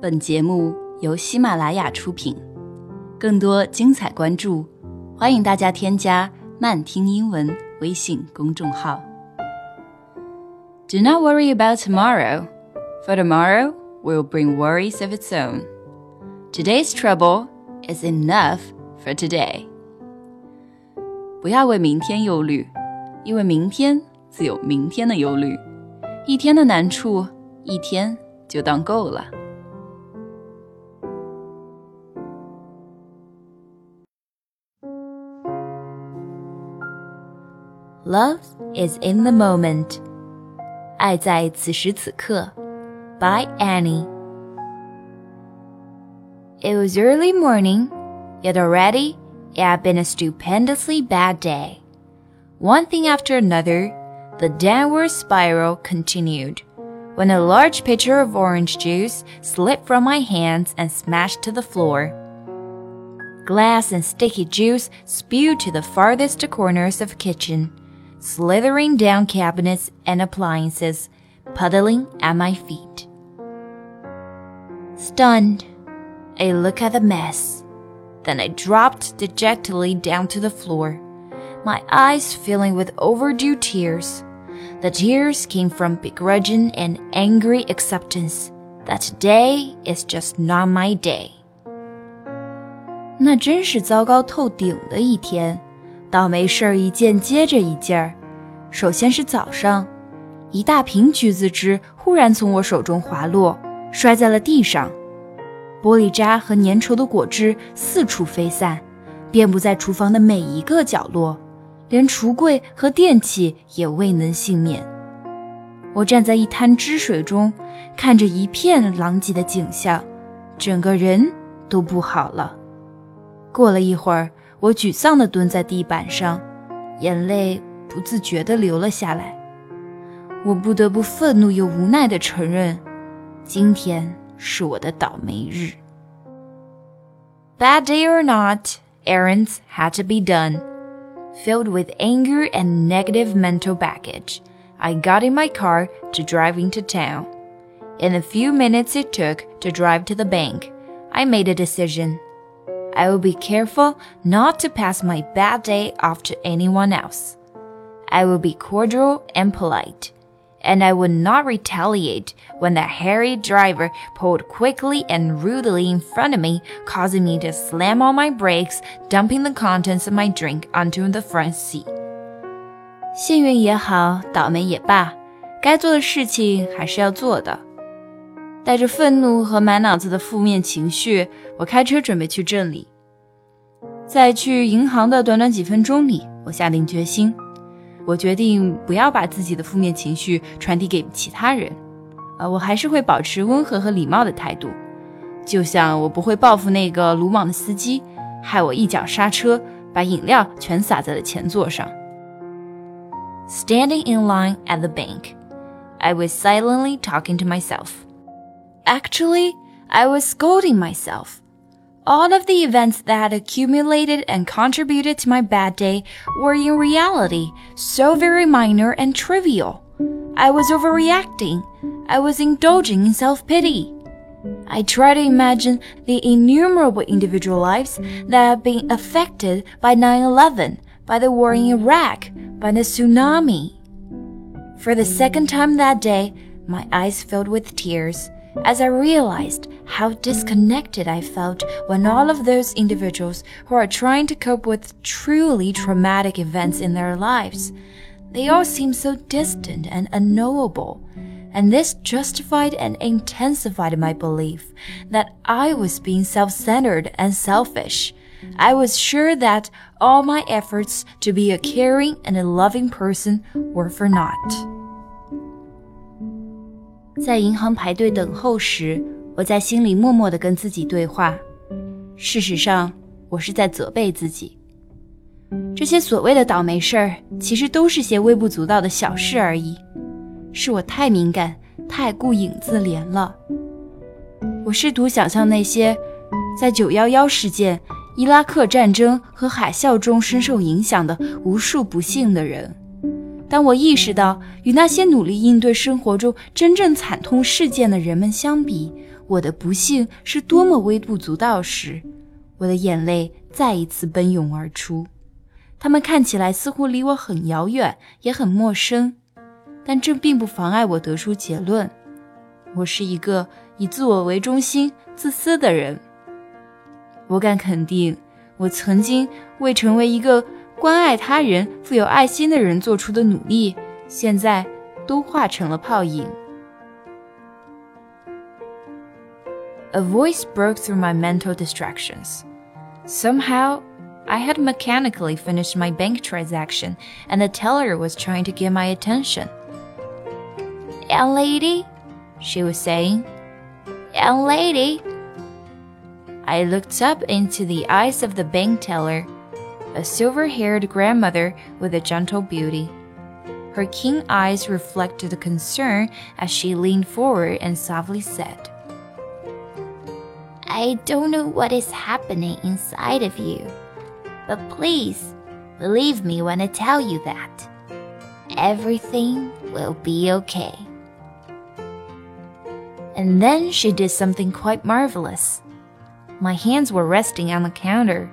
本节目由喜马拉雅出品，更多精彩关注，欢迎大家添加“慢听英文”微信公众号。Do not worry about tomorrow, for tomorrow will bring worries of its own. Today's trouble is enough for today. 不要为明天忧虑，因为明天自有明天的忧虑。一天的难处，一天就当够了。Love is in the moment. 爱在此时此刻。By Annie. It was early morning, yet already it had been a stupendously bad day. One thing after another, the downward spiral continued when a large pitcher of orange juice slipped from my hands and smashed to the floor. Glass and sticky juice spewed to the farthest corners of the kitchen, slithering down cabinets and appliances, puddling at my feet. Stunned, I looked at the mess. Then I dropped dejectedly down to the floor, my eyes filling with overdue tears. The tears came from begrudging and angry acceptance that today is just not my day. 那真是糟糕透顶的一天， 倒霉事儿一件接着一件儿。首先是早上，一大瓶橘子汁忽然从我手中滑落，摔在了地上，玻璃渣和粘稠的果汁四处飞散，遍布在厨房的每一个角落。连橱柜和电器也未能幸免。我站在一滩汁水中，看着一片狼藉的景象，整个人都不好了。过了一会儿，我沮丧地蹲在地板上，眼泪不自觉地流了下来。我不得不愤怒又无奈地承认，今天是我的倒霉日。Bad day or not, errands had to be done. Filled with anger and negative mental baggage, I got in my car to drive into town. In the few minutes it took to drive to the bank, I made a decision. I will be careful not to pass my bad day off to anyone else. I will be cordial and polite and I would not retaliate when the hairy driver pulled quickly and rudely in front of me, causing me to slam on my brakes, dumping the contents of my drink onto the front seat. 幸运也好，倒霉也罢，该做的事情还是要做的。 带着愤怒和满脑子的负面情绪，我开车准备去镇里。在去银行的短短几分钟里，我下定决心。我决定不要把自己的负面情绪传递给其他人，呃，我还是会保持温和和礼貌的态度，就像我不会报复那个鲁莽的司机，害我一脚刹车，把饮料全洒在了前座上。Standing in line at the bank, I was silently talking to myself. Actually, I was scolding myself. All of the events that had accumulated and contributed to my bad day were in reality so very minor and trivial. I was overreacting. I was indulging in self-pity. I try to imagine the innumerable individual lives that have been affected by 9-11, by the war in Iraq, by the tsunami. For the second time that day, my eyes filled with tears as I realized how disconnected I felt when all of those individuals who are trying to cope with truly traumatic events in their lives, they all seem so distant and unknowable. And this justified and intensified my belief that I was being self-centered and selfish. I was sure that all my efforts to be a caring and a loving person were for naught. 在银行排队等候时，我在心里默默地跟自己对话。事实上，我是在责备自己。这些所谓的倒霉事儿，其实都是些微不足道的小事而已。是我太敏感，太顾影自怜了。我试图想象那些在九幺幺事件、伊拉克战争和海啸中深受影响的无数不幸的人。当我意识到与那些努力应对生活中真正惨痛事件的人们相比，我的不幸是多么微不足道时，我的眼泪再一次奔涌而出。他们看起来似乎离我很遥远，也很陌生，但这并不妨碍我得出结论：我是一个以自我为中心、自私的人。我敢肯定，我曾经为成为一个关爱他人、富有爱心的人做出的努力，现在都化成了泡影。A voice broke through my mental distractions. Somehow, I had mechanically finished my bank transaction, and the teller was trying to get my attention. Young lady, she was saying. Young lady. I looked up into the eyes of the bank teller, a silver haired grandmother with a gentle beauty. Her keen eyes reflected the concern as she leaned forward and softly said, I don't know what is happening inside of you. But please, believe me when I tell you that. Everything will be okay. And then she did something quite marvelous. My hands were resting on the counter.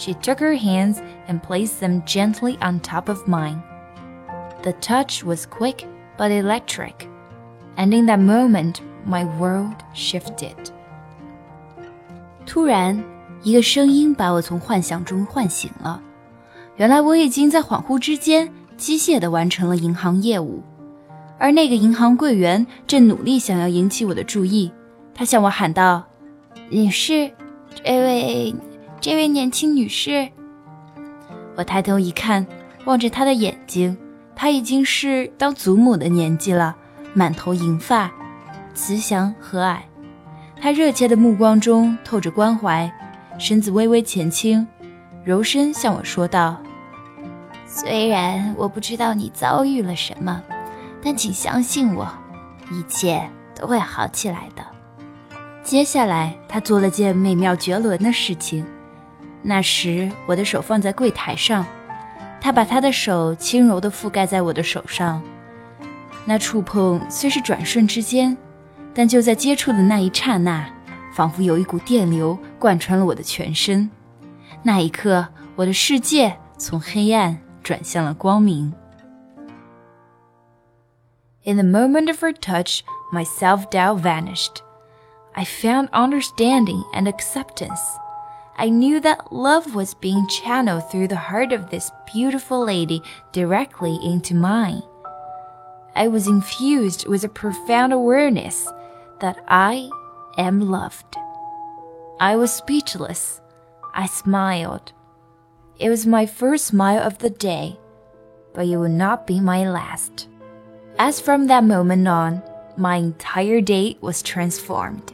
She took her hands and placed them gently on top of mine. The touch was quick but electric, and in that moment, my world shifted. 突然，一个声音把我从幻想中唤醒了。原来我已经在恍惚之间机械地完成了银行业务，而那个银行柜员正努力想要引起我的注意。他向我喊道：“女士，这位，这位年轻女士。”我抬头一看，望着她的眼睛，她已经是当祖母的年纪了，满头银发，慈祥和蔼。她热切的目光中透着关怀。身子微微前倾，柔声向我说道：“虽然我不知道你遭遇了什么，但请相信我，一切都会好起来的。”接下来，他做了件美妙绝伦的事情。那时，我的手放在柜台上，他把他的手轻柔地覆盖在我的手上。那触碰虽是转瞬之间，但就在接触的那一刹那。仿佛有一股电流贯穿了我的全身，那一刻，我的世界从黑暗转向了光明。In the moment of her touch, my self doubt vanished. I found understanding and acceptance. I knew that love was being channeled through the heart of this beautiful lady directly into mine. I was infused with a profound awareness that I am loved. I was speechless. I smiled. It was my first smile of the day, but it would not be my last. As from that moment on, my entire day was transformed.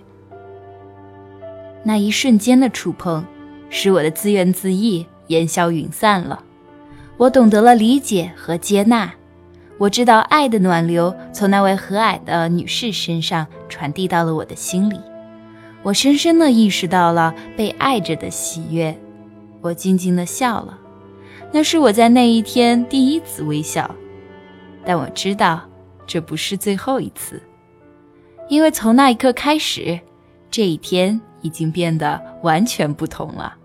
那一瞬间的触碰， 使我的自怨自艾烟消云散了。我懂得了理解和接纳。我知道爱的暖流从那位和蔼的女士身上传递到了我的心里，我深深地意识到了被爱着的喜悦。我静静地笑了，那是我在那一天第一次微笑。但我知道这不是最后一次，因为从那一刻开始，这一天已经变得完全不同了。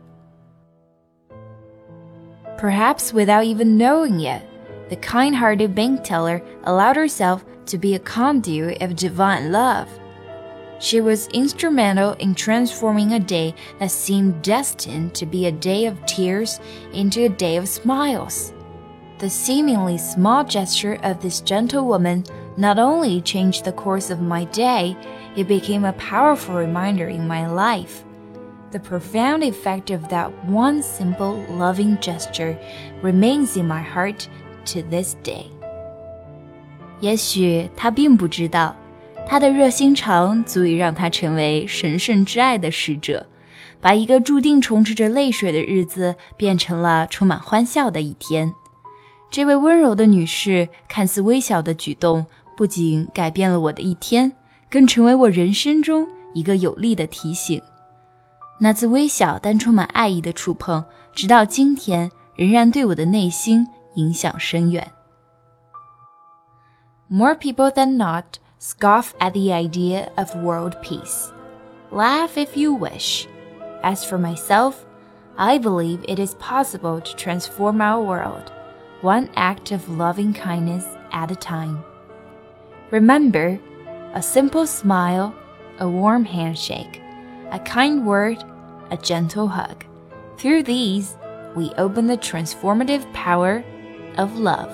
Perhaps without even knowing it. the kind hearted bank teller allowed herself to be a conduit of divine love. She was instrumental in transforming a day that seemed destined to be a day of tears into a day of smiles. The seemingly small gesture of this gentle woman not only changed the course of my day, it became a powerful reminder in my life. The profound effect of that one simple, loving gesture remains in my heart to this day。也许他并不知道，他的热心肠足以让他成为神圣之爱的使者，把一个注定充斥着泪水的日子变成了充满欢笑的一天。这位温柔的女士看似微小的举动，不仅改变了我的一天， 更成为我人生中一个有力的提醒。那次微小但充满爱意的触碰，直到今天仍然对我的内心。影响深远。More people than not scoff at the idea of world peace. Laugh if you wish. As for myself, I believe it is possible to transform our world, one act of loving kindness at a time. Remember, a simple smile, a warm handshake, a kind word, a gentle hug. Through these, we open the transformative power of love.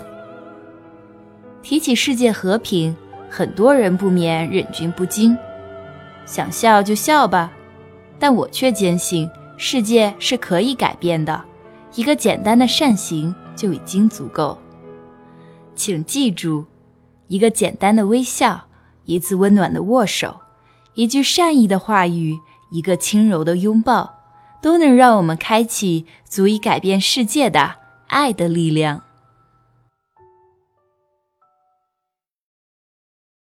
提起世界和平，很多人不免忍俊不禁。想笑就笑吧，但我却坚信世界是可以改变的。一个简单的善行就已经足够。请记住，一个简单的微笑，一次温暖的握手，一句善意的话语，一个轻柔的拥抱，都能让我们开启足以改变世界的爱的力量。